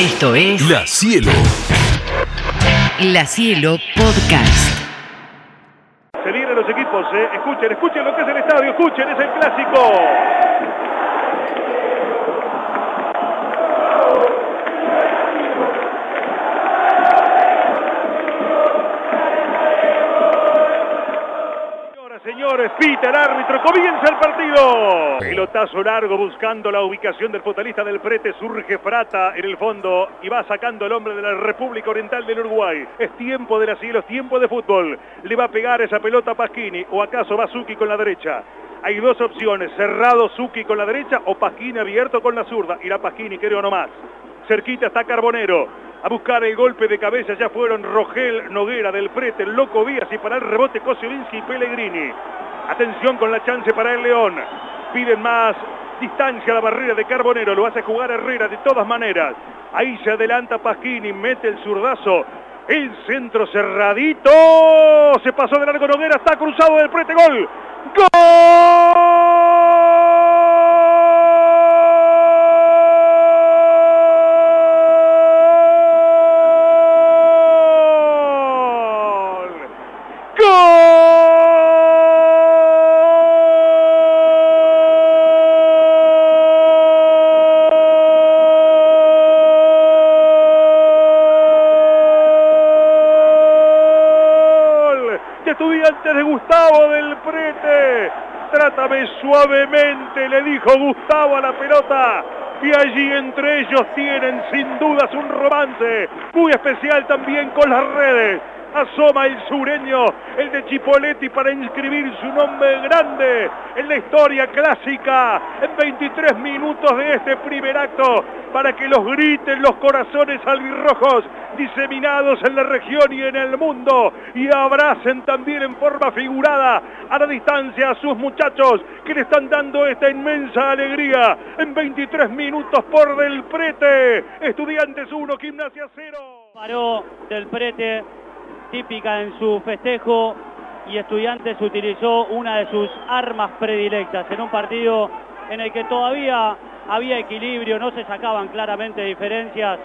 Esto es La Cielo. La Cielo Podcast. Se vienen los equipos, ¿eh? escuchen, escuchen lo que es el estadio, escuchen, es el clásico. Pita el árbitro, comienza el partido. Pilotazo largo buscando la ubicación del futbolista del Prete, surge Frata en el fondo y va sacando el hombre de la República Oriental del Uruguay. Es tiempo de la cielo, es tiempo de fútbol. Le va a pegar esa pelota a Pasquini o acaso va Zucchi con la derecha. Hay dos opciones, cerrado Zucchi con la derecha o Pasquini abierto con la zurda. Irá Pasquini, creo nomás. Cerquita está Carbonero. A buscar el golpe de cabeza ya fueron Rogel Noguera del Prete, Loco Vías y para el rebote Kosielinski y Pellegrini. Atención con la chance para el León. Piden más distancia a la barrera de Carbonero. Lo hace jugar Herrera de todas maneras. Ahí se adelanta Pasquini, mete el zurdazo. El centro cerradito. Se pasó de largo Noguera, está cruzado del Prete. Gol. ¡Gol! Gustavo del Prete. Trátame suavemente, le dijo Gustavo a la pelota. Y allí entre ellos tienen sin dudas un romance muy especial también con las redes. Asoma el sureño, el de Chipoletti, para inscribir su nombre grande en la historia clásica. En 23 minutos de este primer acto, para que los griten los corazones albirrojos diseminados en la región y en el mundo y abracen también en forma figurada a la distancia a sus muchachos que le están dando esta inmensa alegría en 23 minutos por del prete. Estudiantes 1, Gimnasia 0. Paró del prete, típica en su festejo, y Estudiantes utilizó una de sus armas predilectas en un partido en el que todavía había equilibrio, no se sacaban claramente diferencias.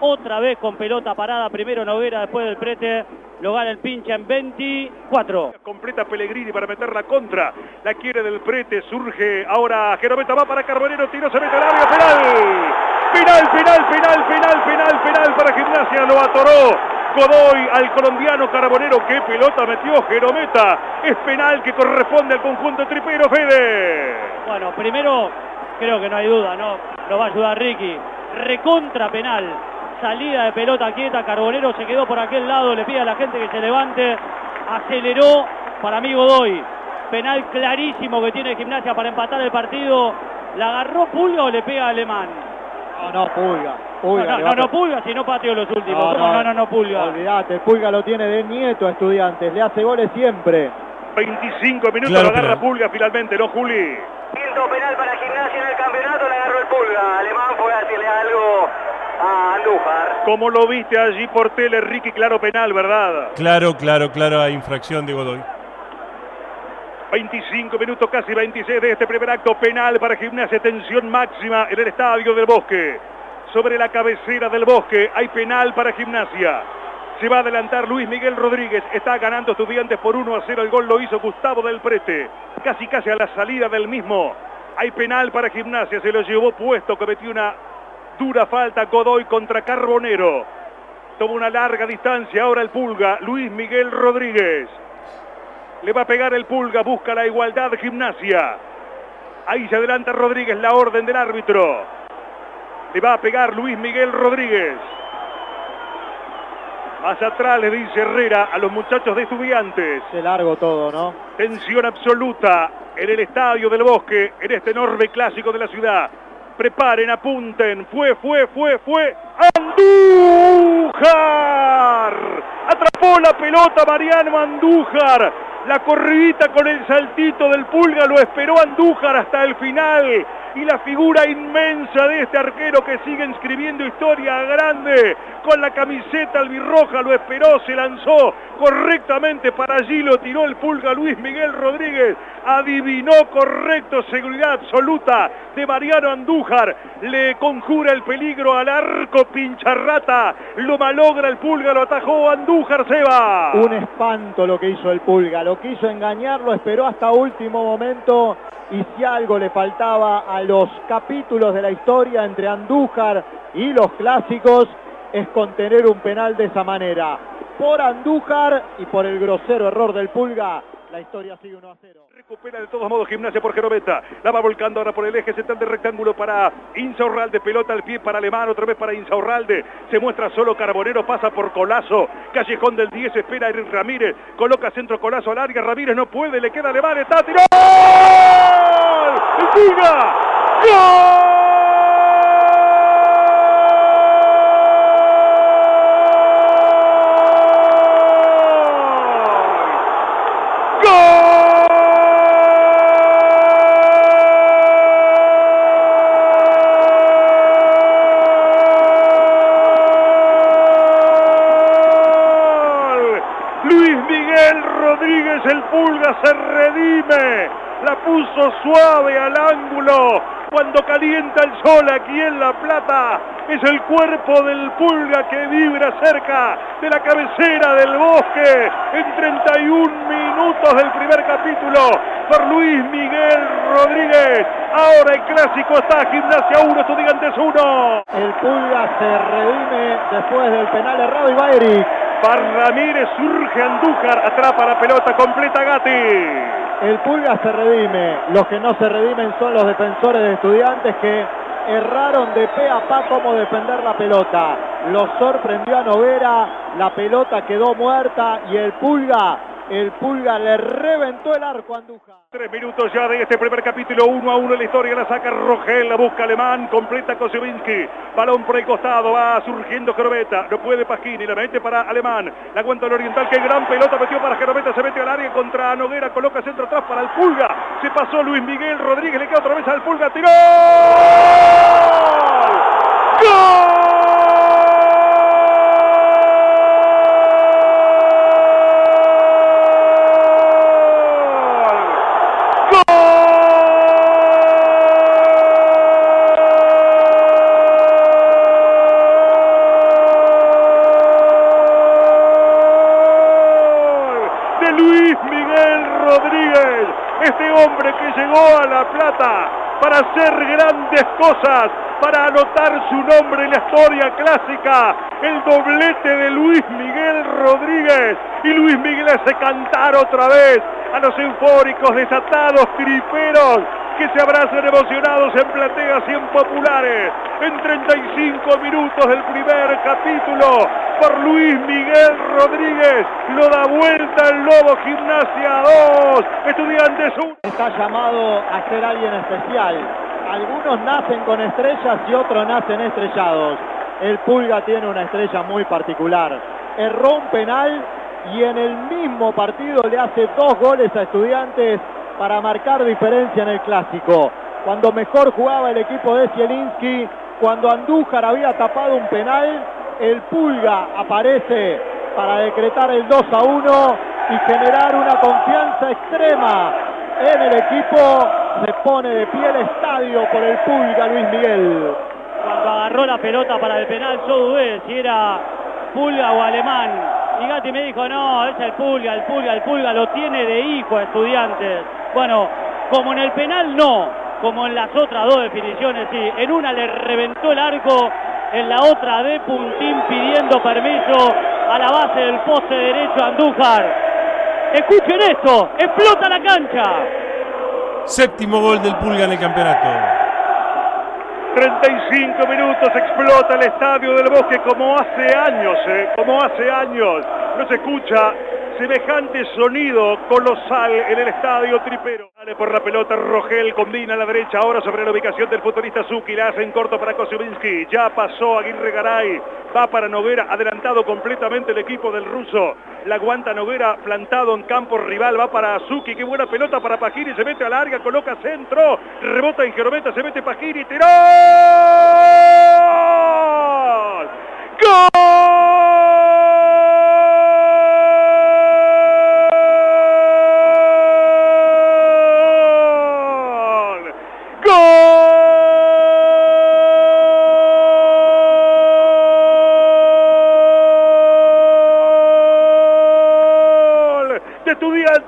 Otra vez con pelota parada, primero Noguera, después del prete, lo gana el pincha en 24. Completa Pellegrini para meter la contra. La quiere del prete, surge ahora Jerometa, va para Carbonero, tiró, se mete al área, penal. Penal, penal, penal, penal, penal, penal para Gimnasia, lo atoró. Al colombiano Carbonero, qué pelota metió Jerometa. Es penal que corresponde al conjunto tripero, Fede. Bueno, primero creo que no hay duda, ¿no? Lo va a ayudar Ricky. Recontra penal. Salida de pelota quieta, Carbonero se quedó por aquel lado, le pide a la gente que se levante. Aceleró para mí Godoy. Penal clarísimo que tiene Gimnasia para empatar el partido. ¿La agarró Pulga o le pega a Alemán? No, no, Pulga. No, Pulga no, no, no, pe- Pulga, si no pateo los últimos. ¿Cómo no, no, no, Pulga? Olvídate, Pulga lo tiene de nieto a estudiantes, le hace goles siempre. 25 minutos Claro, lo agarra pero- Pulga finalmente, ¿no, Juli? Quinto penal para Gimnasia en el campeonato, le agarró el pulga. Alemán fue a decirle algo a Andújar. Como lo viste allí por tele, Ricky, claro penal, ¿verdad? Claro, claro, claro, infracción de Godoy. 25 minutos, casi 26 de este primer acto penal para Gimnasia. Tensión máxima en el estadio del Bosque. Sobre la cabecera del Bosque hay penal para Gimnasia. Se va a adelantar Luis Miguel Rodríguez. Está ganando Estudiantes por 1 a 0. El gol lo hizo Gustavo del Prete. Casi casi a la salida del mismo. Hay penal para Gimnasia. Se lo llevó puesto. Cometió una dura falta Godoy contra Carbonero. Toma una larga distancia ahora el Pulga. Luis Miguel Rodríguez. Le va a pegar el Pulga. Busca la igualdad Gimnasia. Ahí se adelanta Rodríguez. La orden del árbitro. Le va a pegar Luis Miguel Rodríguez. Más atrás le dice Herrera a los muchachos de estudiantes. Se largo todo, ¿no? Tensión absoluta en el estadio del bosque, en este enorme clásico de la ciudad. Preparen, apunten. Fue, fue, fue, fue. Andújar. Atrapó la pelota Mariano Andújar. La corridita con el saltito del pulga lo esperó Andújar hasta el final. Y la figura inmensa de este arquero que sigue escribiendo historia grande con la camiseta albirroja, lo esperó, se lanzó correctamente para allí, lo tiró el pulga Luis Miguel Rodríguez, adivinó correcto, seguridad absoluta de Mariano Andújar, le conjura el peligro al arco pincharrata, lo malogra el pulga, lo atajó Andújar, Seba. Un espanto lo que hizo el pulga, lo quiso engañar, lo esperó hasta último momento y si algo le faltaba a los capítulos de la historia entre Andújar y los clásicos es contener un penal de esa manera. Por Andújar y por el grosero error del Pulga, la historia sigue 1 a 0. Recupera de todos modos gimnasia por Geroveta. La va volcando ahora por el eje central del rectángulo para Insaurralde. Pelota al pie para Alemán, otra vez para Insaurralde. Se muestra solo Carbonero, pasa por Colazo. Callejón del 10, espera Eric Ramírez. Coloca centro Colazo al área. Ramírez no puede, le queda Alemán, está tiró. ¡El Pulga! ¡Gol! Se redime, la puso suave al ángulo. Cuando calienta el sol aquí en La Plata, es el cuerpo del Pulga que vibra cerca de la cabecera del bosque en 31 minutos del primer capítulo por Luis Miguel Rodríguez. Ahora el clásico está Gimnasia 1, Estudiantes 1. El Pulga se redime después del penal errado y va. Par Ramírez surge Andújar, atrapa la pelota completa Gatti. El Pulga se redime. Los que no se redimen son los defensores de estudiantes que erraron de pe a pa cómo defender la pelota. Lo sorprendió a Novera, la pelota quedó muerta y el Pulga, el Pulga le reventó el arco a Andújar. Tres minutos ya de este primer capítulo, uno a uno en la historia, la saca Rogel, la busca Alemán, completa Kosewinski, balón por el costado, va surgiendo Geroveta, no puede Pasquini, la mete para Alemán, la aguanta el Oriental, que gran pelota metió para Geroveta, se mete al área contra Noguera, coloca centro atrás para el Pulga, se pasó Luis Miguel Rodríguez, le queda otra vez al Pulga, tiró. de Miguel Rodríguez, este hombre que llegó a La Plata para hacer grandes cosas, para anotar su nombre en la historia clásica, el doblete de Luis Miguel Rodríguez. Y Luis Miguel hace cantar otra vez a los eufóricos, desatados, triperos que se abrazan emocionados en plateas y en populares. En 35 minutos del primer capítulo, por Luis Miguel Rodríguez, lo da vuelta el Lobo Gimnasia 2, Estudiantes 1. Está llamado a ser alguien especial. Algunos nacen con estrellas y otros nacen estrellados. El Pulga tiene una estrella muy particular. Erró un penal y en el mismo partido le hace dos goles a estudiantes para marcar diferencia en el clásico. Cuando mejor jugaba el equipo de Zielinski, cuando Andújar había tapado un penal, el Pulga aparece para decretar el 2 a 1 y generar una confianza extrema en el equipo. Se pone de pie el estadio por el Pulga Luis Miguel. Cuando agarró la pelota para el penal, yo dudé si era Pulga o Alemán. Y Gatti me dijo, no, es el Pulga, el Pulga, el Pulga lo tiene de hijo a estudiantes. Bueno, como en el penal no, como en las otras dos definiciones sí. En una le reventó el arco, en la otra de puntín pidiendo permiso a la base del poste derecho Andújar. Escuchen esto, explota la cancha. Séptimo gol del Pulga en el campeonato. 35 minutos explota el estadio del bosque como hace años, eh, como hace años. No se escucha semejante sonido colosal en el estadio tripero. Sale por la pelota Rogel, combina a la derecha ahora sobre la ubicación del futbolista Zuki, la hace en corto para Kosubinski. Ya pasó Aguirre Garay, Va para Noguera, adelantado completamente el equipo del ruso. La aguanta Noguera, plantado en campo rival. Va para Azuki, qué buena pelota para Pajiri. Se mete a larga, coloca centro. Rebota en Jerometa, se mete Pajiri. ¡Tiró!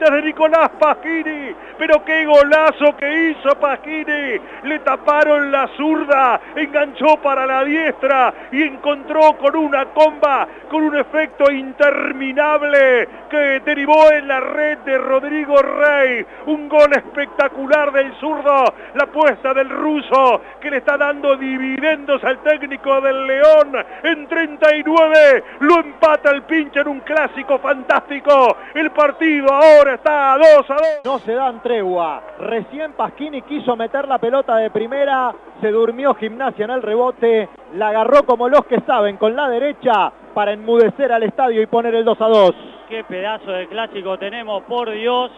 De Nicolás Pagini. Pero qué golazo que hizo Pagini. Le taparon la zurda, enganchó para la diestra y encontró con una comba, con un efecto interminable que derivó en la red de Rodrigo Rey. Un gol espectacular del zurdo. La apuesta del ruso que le está dando dividendos al técnico del León. En 39 lo empata el pinche en un clásico fantástico. El partido ahora está a 2 a 2. No se dan tregua. Recién Pasquini quiso meter la pelota de primera, se durmió gimnasia en el rebote, la agarró como los que saben con la derecha para enmudecer al estadio y poner el 2 a 2. Qué pedazo de clásico tenemos, por Dios.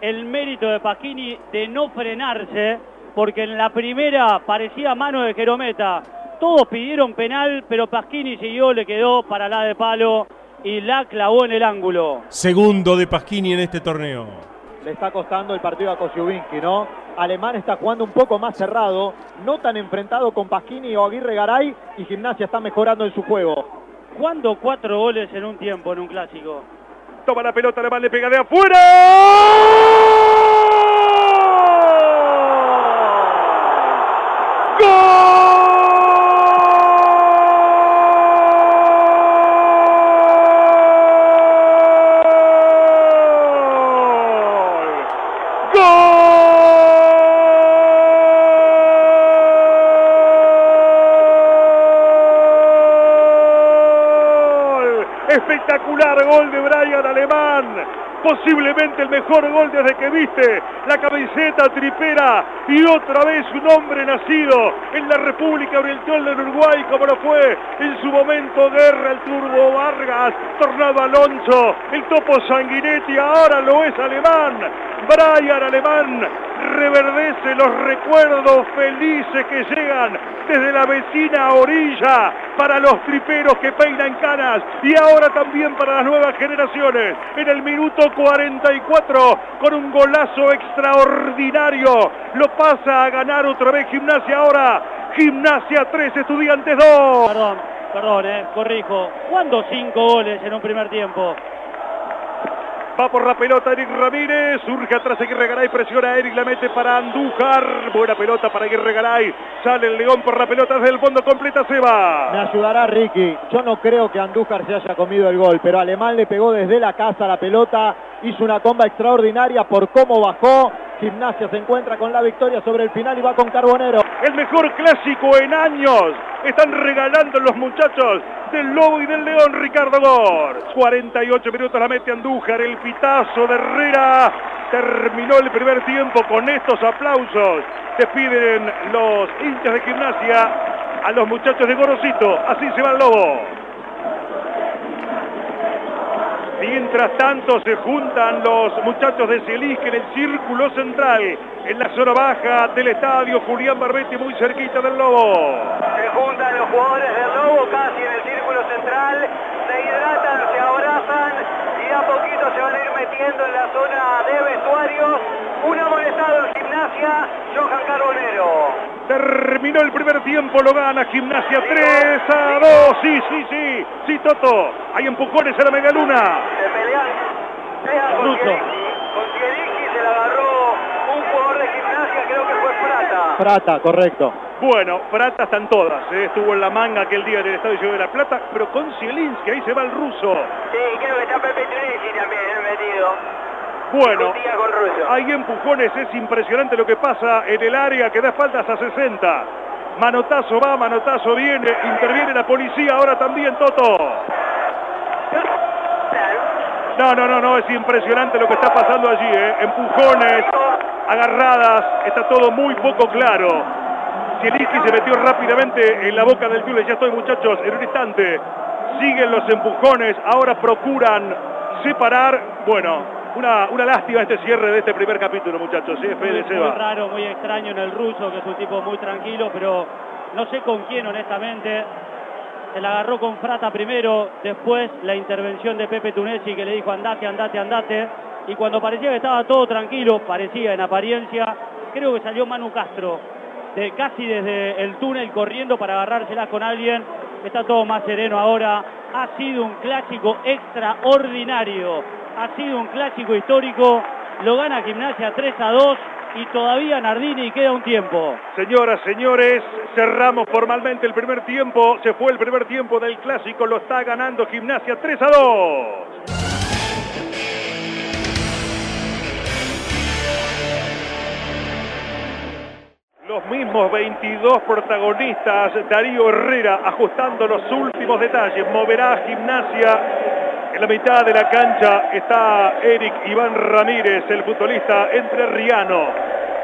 El mérito de Pasquini de no frenarse, porque en la primera parecía mano de Jerometa. Todos pidieron penal, pero Pasquini siguió, le quedó para la de palo y la clavó en el ángulo. Segundo de Pasquini en este torneo. Le está costando el partido a Kosciuszynski, ¿no? Alemán está jugando un poco más cerrado, no tan enfrentado con Pasquini o Aguirre Garay y Gimnasia está mejorando en su juego. ¿Cuándo cuatro goles en un tiempo en un clásico? Toma la pelota, Alemán le pega de afuera. Espectacular gol de Brian Alemán. Posiblemente el mejor gol desde que viste la camiseta tripera y otra vez un hombre nacido en la República Oriental del Uruguay como lo fue en su momento Guerra, el Turbo Vargas, Tornado Alonso, el Topo Sanguinetti, ahora lo es Alemán. Brian Alemán reverdece los recuerdos felices que llegan desde la vecina orilla para los triperos que peinan canas y ahora también para las nuevas generaciones. En el minuto 44 con un golazo extraordinario lo pasa a ganar otra vez Gimnasia ahora. Gimnasia 3, Estudiantes 2. Perdón, perdón, eh, corrijo. ¿Cuándo cinco goles en un primer tiempo? Va por la pelota Eric Ramírez, surge atrás Aguirre Garay, presiona a Eric, la mete para Andújar. Buena pelota para Aguirre Garay. Sale el León por la pelota desde el fondo, completa se Me va. ayudará Ricky. Yo no creo que Andújar se haya comido el gol, pero Alemán le pegó desde la casa la pelota, hizo una comba extraordinaria por cómo bajó. Gimnasia se encuentra con la victoria sobre el final y va con Carbonero. El mejor clásico en años. Están regalando los muchachos del Lobo y del León, Ricardo Gor. 48 minutos la mete Andújar, el pitazo de Herrera. Terminó el primer tiempo con estos aplausos. Despiden los hinchas de gimnasia a los muchachos de Gorosito. Así se va el Lobo. Mientras tanto se juntan los muchachos de Celisque en el círculo central, en la zona baja del estadio Julián Barbetti, muy cerquita del Lobo. Se juntan los jugadores del Lobo casi en el círculo central, se hidratan, se abrazan y a poquito se van a ir metiendo en la zona de vestuarios. Un amonestado en gimnasia, Johan Carbonero. Terminó el primer tiempo, lo gana Gimnasia 3 a 2. Sí, sí, sí, sí, Toto. Hay empujones a la megaluna. Se pelean, con Zielinski se la agarró un jugador de gimnasia, creo que fue Prata. Prata, correcto. Bueno, Prata están todas. ¿eh? Estuvo en la manga aquel día del Estadio Ciudad de la Plata, pero con Zielinski, ahí se va el ruso. Sí, creo que está Pepe Tunisi también eh, metido. Bueno, hay empujones, es impresionante lo que pasa en el área que da faltas a 60. Manotazo va, manotazo viene, interviene la policía ahora también, Toto. No, no, no, no, es impresionante lo que está pasando allí, ¿eh? Empujones, agarradas, está todo muy poco claro. Zielinski se metió rápidamente en la boca del Tule. Ya estoy, muchachos, en un instante. Siguen los empujones. Ahora procuran separar. Bueno, una, una lástima este cierre de este primer capítulo, muchachos. ¿eh? Fede muy, muy raro, muy extraño en el ruso, que es un tipo muy tranquilo, pero no sé con quién, honestamente. Se la agarró con Frata primero, después la intervención de Pepe Tunesi que le dijo andate, andate, andate. Y cuando parecía que estaba todo tranquilo, parecía en apariencia, creo que salió Manu Castro, de, casi desde el túnel corriendo para agarrárselas con alguien. Está todo más sereno ahora. Ha sido un clásico extraordinario. Ha sido un clásico histórico. Lo gana Gimnasia 3 a 2 y todavía Nardini queda un tiempo. Señoras, señores, cerramos formalmente el primer tiempo. Se fue el primer tiempo del clásico. Lo está ganando Gimnasia 3 a 2. Los mismos 22 protagonistas, Darío Herrera ajustando los últimos detalles, moverá a gimnasia. En la mitad de la cancha está Eric Iván Ramírez, el futbolista entrerriano,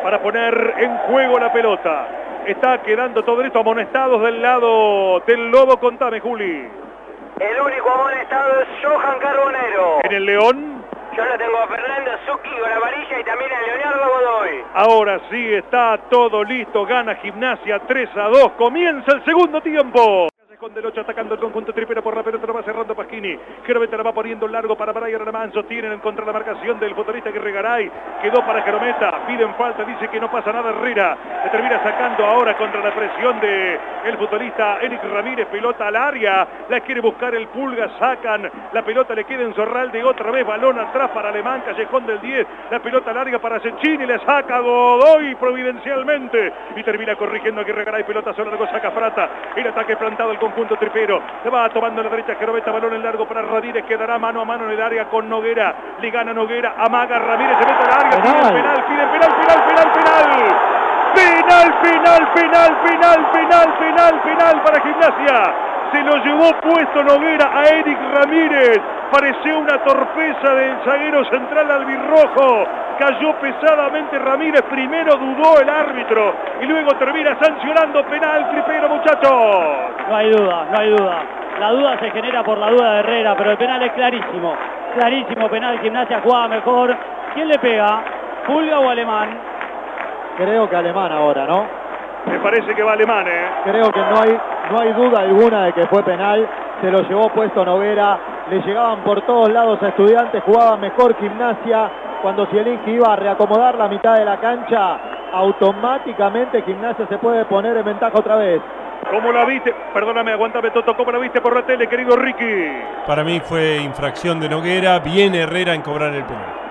para poner en juego la pelota. Está quedando todo esto amonestados del lado del Lobo. Contame, Juli. El único amonestado es Johan Carbonero. En el León, Yo lo tengo a Fernando Zucchi con amarilla y también a Leonardo Godoy. ahora sí está todo listo. Gana gimnasia 3 a 2. Comienza el segundo tiempo. Con del 8 atacando el conjunto tripero por la pelota, lo va cerrando Pasquini. Jerometa la va poniendo largo para Brian. Tienen en contra la marcación del futbolista Guerregaray. Quedó para Jerometa. Piden falta, dice que no pasa nada Herrera. Le termina sacando ahora contra la presión de el futbolista Eric Ramírez. Pelota al área. La quiere buscar el Pulga. Sacan. La pelota le queda en Zorralde. Otra vez balón atrás para Alemán. Callejón del 10. La pelota larga para Cecchini. Le saca Godoy providencialmente. Y termina corrigiendo a Guerregaray. Pelota sola. Saca Frata. El ataque plantado el conjunto tripero. Le va tomando a la derecha Jerometa. Balón en largo para Ramírez. Quedará mano a mano en el área con Noguera. Le gana Noguera. Amaga Ramírez. Se mete al área. Pide Penal. Pide penal. Penal. Penal. Penal. Penal, penal, penal, penal, penal, penal, penal para Gimnasia. Se lo llevó puesto Noguera a Eric Ramírez. Pareció una torpeza del zaguero central albirrojo. Cayó pesadamente Ramírez. Primero dudó el árbitro y luego termina sancionando penal tripero, muchachos. No hay duda, no hay duda. La duda se genera por la duda de Herrera, pero el penal es clarísimo. Clarísimo penal, Gimnasia jugaba mejor. ¿Quién le pega? ¿Pulga o Alemán? Creo que alemán ahora, ¿no? Me parece que va alemán, ¿eh? Creo que no hay, no hay duda alguna de que fue penal. Se lo llevó puesto Noguera. Le llegaban por todos lados a estudiantes. Jugaba mejor gimnasia. Cuando Zielinski iba a reacomodar la mitad de la cancha, automáticamente gimnasia se puede poner en ventaja otra vez. ¿Cómo la viste? Perdóname, aguántame, Toto. ¿Cómo la viste por la tele, querido Ricky? Para mí fue infracción de Noguera. Viene Herrera en cobrar el penal.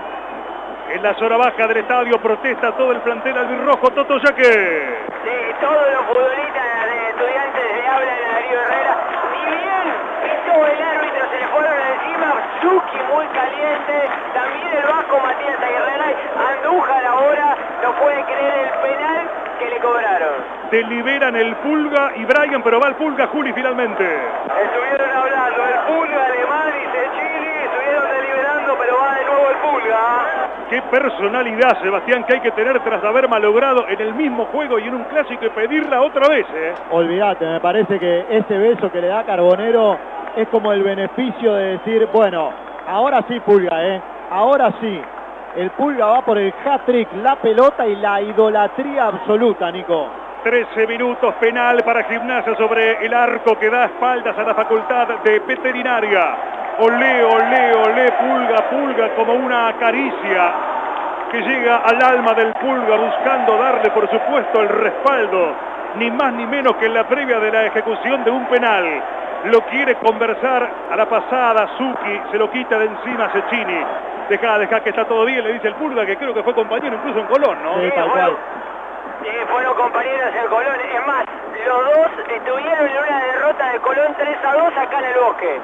En la zona baja del estadio protesta todo el plantel albirrojo. Toto Yaque. Sí, todos los futbolistas de estudiantes le hablan a Darío Herrera. Ni bien pisó el árbitro, se le fueron encima. Zucchi muy caliente. También el vasco Matías Aguirreray. Andújar ahora no puede creer el penal que le cobraron. Deliberan el Pulga y Brian, pero va el Pulga, Juli, finalmente. Estuvieron hablando el Pulga alemán y Cecchini. Estuvieron deliberando, pero va de nuevo el Pulga. Qué personalidad, Sebastián, que hay que tener tras haber malogrado en el mismo juego y en un clásico y pedirla otra vez, ¿eh? Olvídate, me parece que ese beso que le da Carbonero es como el beneficio de decir, bueno, ahora sí Pulga, ¿eh? Ahora sí. El Pulga va por el hat-trick, la pelota y la idolatría absoluta, Nico. 13 minutos penal para Gimnasia sobre el arco que da espaldas a la facultad de veterinaria. Olé, olé, olé, pulga, pulga, como una caricia que llega al alma del pulga buscando darle, por supuesto, el respaldo, ni más ni menos que en la previa de la ejecución de un penal. Lo quiere conversar a la pasada, Suki, se lo quita de encima Cecchini. Deja, deja que está todo bien, le dice el pulga, que creo que fue compañero incluso en Colón, ¿no? Sí, tal cual. Sí, fueron compañeros en Colón. Es más, los dos estuvieron en una derrota de Colón 3 a 2 acá en el bosque.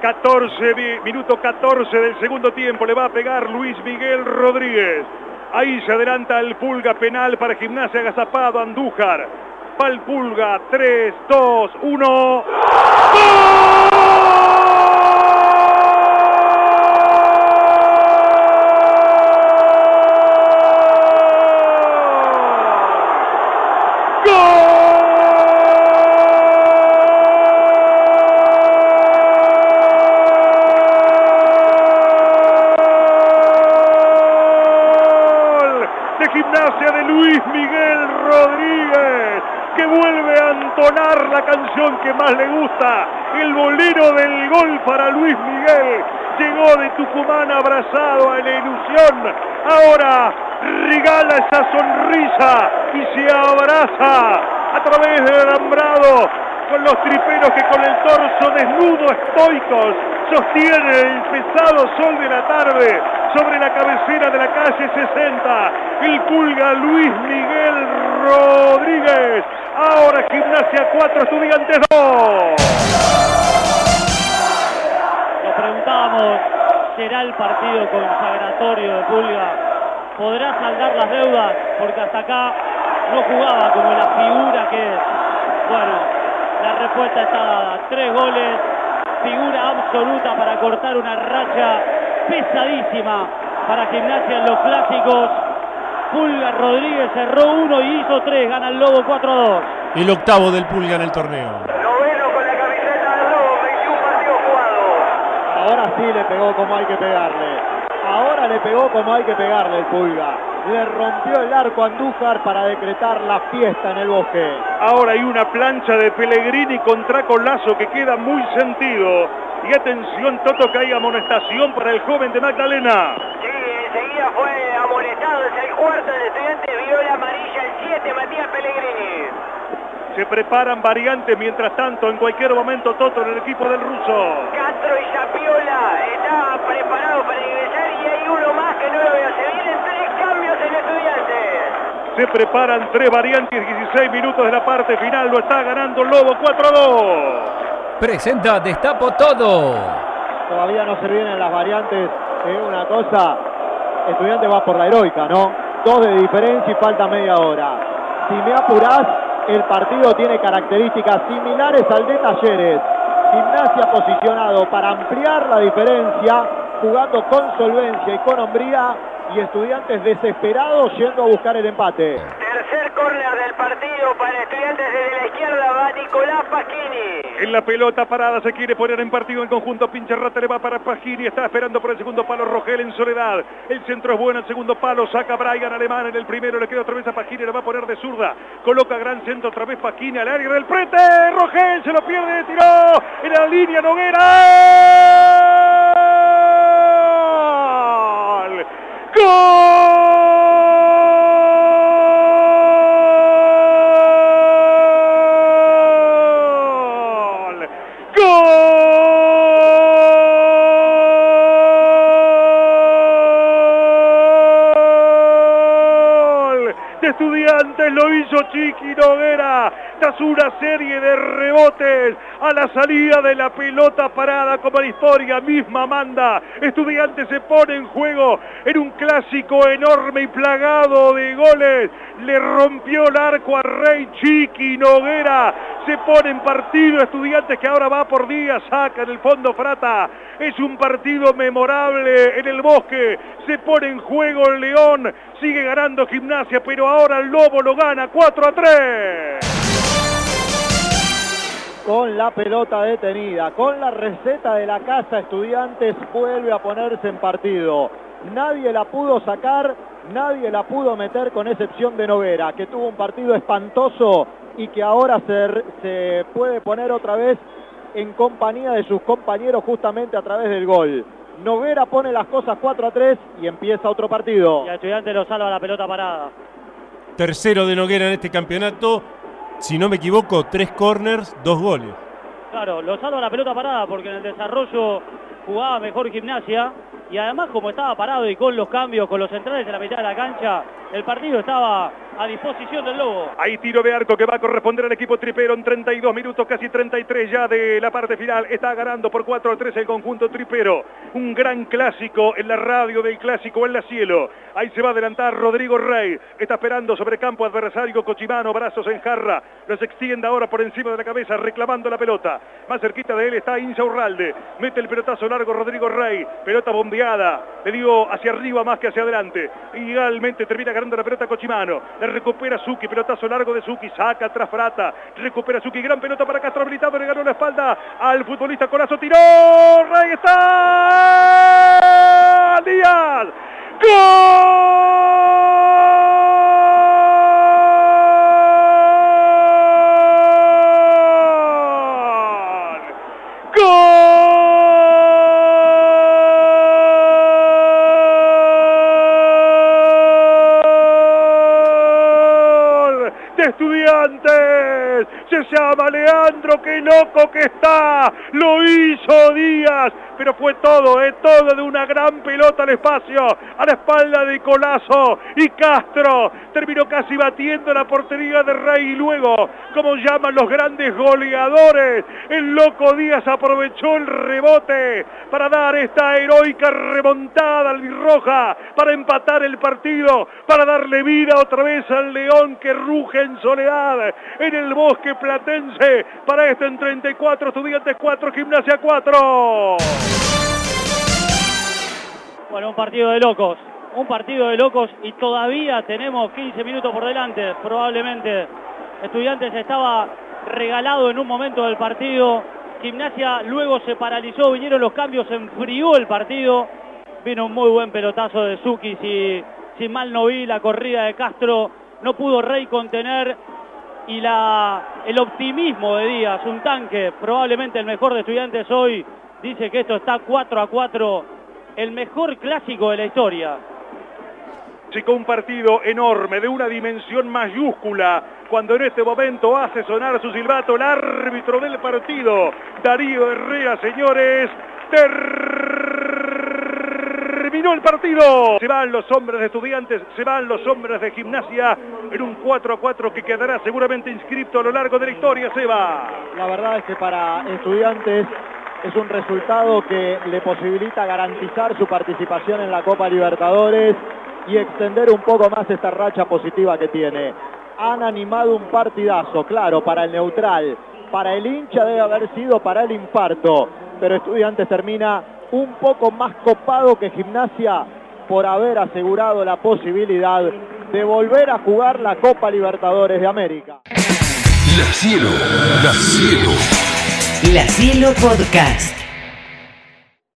14, mi- minuto 14 del segundo tiempo, le va a pegar Luis Miguel Rodríguez. Ahí se adelanta el Pulga penal para Gimnasia Agazapado Andújar. Va el Pulga, 3, 2, 1. ¡Gol! Que más le gusta, el bolero del gol para Luis Miguel. Llegó de Tucumán abrazado a la ilusión. Ahora regala esa sonrisa y se abraza a través del alambrado con los triperos que con el torso desnudo estoicos sostienen el pesado sol de la tarde sobre la cabecera de la calle 60. El pulga Luis Miguel Rodríguez. Ahora gimnasia 4, estudiantes 2. Nos preguntábamos, ¿será el partido consagratorio de Pulga? ¿Podrá saldar las deudas? Porque hasta acá no jugaba como la figura que es. Bueno, la respuesta está dada. Tres goles, figura absoluta para cortar una racha pesadísima para Gimnasia en los clásicos. Pulga Rodríguez cerró uno y hizo tres, gana el Lobo 4 a 2. El octavo del Pulga en el torneo. Noveno con la camiseta del Lobo, 21 partidos jugados. Ahora sí le pegó como hay que pegarle. Ahora le pegó como hay que pegarle el Pulga. Le rompió el arco a Andújar para decretar la fiesta en el bosque. Ahora hay una plancha de Pellegrini contra Colazo que queda muy sentido. Y atención, Toto, que hay amonestación para el joven de Magdalena. Sí, enseguida fue amonestado, es el estudiante, viola amarilla, el 7, Matías Pellegrini. Se preparan variantes mientras tanto, en cualquier momento, Toto en el equipo del ruso. Castro y Zapiola está preparado para ingresar y hay uno más que no lo veo. Se vienen tres cambios en estudiantes. Se preparan tres variantes, 16 minutos de la parte final, lo está ganando Lobo 4 a 2. Presenta Destapo Todo. Todavía no se vienen las variantes. Es una cosa. Estudiante va por la heroica, ¿no? Dos de diferencia y falta media hora. Si me apurás, el partido tiene características similares al de Talleres. Gimnasia posicionado para ampliar la diferencia, jugando con solvencia y con hombría, y estudiantes desesperados yendo a buscar el empate. Tercer córner del partido para estudiantes desde la izquierda va Nicolás Pasquini. En la pelota parada se quiere poner en partido el conjunto. Pinche Rata le va para Pagini. Está esperando por el segundo palo Rogel en soledad. El centro es bueno. El segundo palo saca Brian Alemán en el primero. Le queda otra vez a Pagini. Le va a poner de zurda. Coloca gran centro otra vez Pagini al área del prete. Rogel se lo pierde. Tiró en la línea Noguera. ¡Gol! Hizo Chiqui Noguera tras una serie de rebotes a la salida de la pelota parada como la historia misma manda. Estudiantes se pone en juego en un clásico enorme y plagado de goles. Le rompió el arco a Rey Chiqui Noguera. Se pone en partido Estudiantes que ahora va por día, saca en el fondo Frata. Es un partido memorable en el bosque. Se pone en juego el León. Sigue ganando gimnasia, pero ahora el Lobo lo gana 4 a 3 con la pelota detenida, con la receta de la casa, Estudiantes vuelve a ponerse en partido. Nadie la pudo sacar, nadie la pudo meter con excepción de Noguera, que tuvo un partido espantoso y que ahora se, se puede poner otra vez en compañía de sus compañeros justamente a través del gol. Noguera pone las cosas 4 a 3 y empieza otro partido. Y a Estudiantes lo salva la pelota parada. Tercero de Noguera en este campeonato. Si no me equivoco, tres corners, dos goles. Claro, lo salva la pelota parada porque en el desarrollo jugaba mejor gimnasia y además como estaba parado y con los cambios, con los centrales en la mitad de la cancha, el partido estaba a disposición del Lobo. Hay tiro de arco que va a corresponder al equipo tripero en 32 minutos, casi 33 ya de la parte final. Está ganando por 4 a 3 el conjunto tripero. Un gran clásico en la radio del clásico en la cielo. Ahí se va a adelantar Rodrigo Rey. Está esperando sobre campo adversario Cochimano, brazos en jarra. Los extiende ahora por encima de la cabeza, reclamando la pelota. Más cerquita de él está Inza Urralde. Mete el pelotazo largo Rodrigo Rey. Pelota bombeada. Le dio hacia arriba más que hacia adelante. Igualmente termina ganando la pelota Cochimano. La recupera Suki. Pelotazo largo de Suki. Saca atrás Frata. Recupera Suki. Gran pelota para Castro habilitado. Le ganó la espalda al futbolista Corazo. Tiró. Rey está. Díaz. señores. Llama Leandro, qué loco que está. Lo hizo Díaz, pero fue todo, ¿eh? todo de una gran pelota al espacio, a la espalda de Colazo y Castro. Terminó casi batiendo la portería de Rey y luego, como llaman los grandes goleadores, el loco Díaz aprovechó el rebote para dar esta heroica remontada albirroja, para empatar el partido, para darle vida otra vez al león que ruge en soledad en el bosque platense para este en 34 estudiantes 4, gimnasia 4. Bueno, un partido de locos, un partido de locos y todavía tenemos 15 minutos por delante, probablemente. Estudiantes estaba regalado en un momento del partido, Gimnasia luego se paralizó, vinieron los cambios, se enfrió el partido, vino un muy buen pelotazo de Zuki, si, si mal no vi la corrida de Castro, no pudo Rey contener y la, el optimismo de Díaz, un tanque, probablemente el mejor de estudiantes hoy, dice que esto está 4 a 4 el mejor clásico de la historia. Chico, un partido enorme, de una dimensión mayúscula, cuando en este momento hace sonar su silbato el árbitro del partido, Darío Herrera, señores, terminó el partido. Se van los hombres de estudiantes, se van los hombres de gimnasia en un 4 a 4 que quedará seguramente inscrito a lo largo de la historia, Seba. La verdad es que para estudiantes es un resultado que le posibilita garantizar su participación en la Copa Libertadores y extender un poco más esta racha positiva que tiene. Han animado un partidazo, claro, para el neutral, para el hincha debe haber sido para el infarto, pero Estudiantes termina un poco más copado que Gimnasia por haber asegurado la posibilidad de volver a jugar la Copa Libertadores de América. La Cielo, la Cielo. La Cielo Podcast.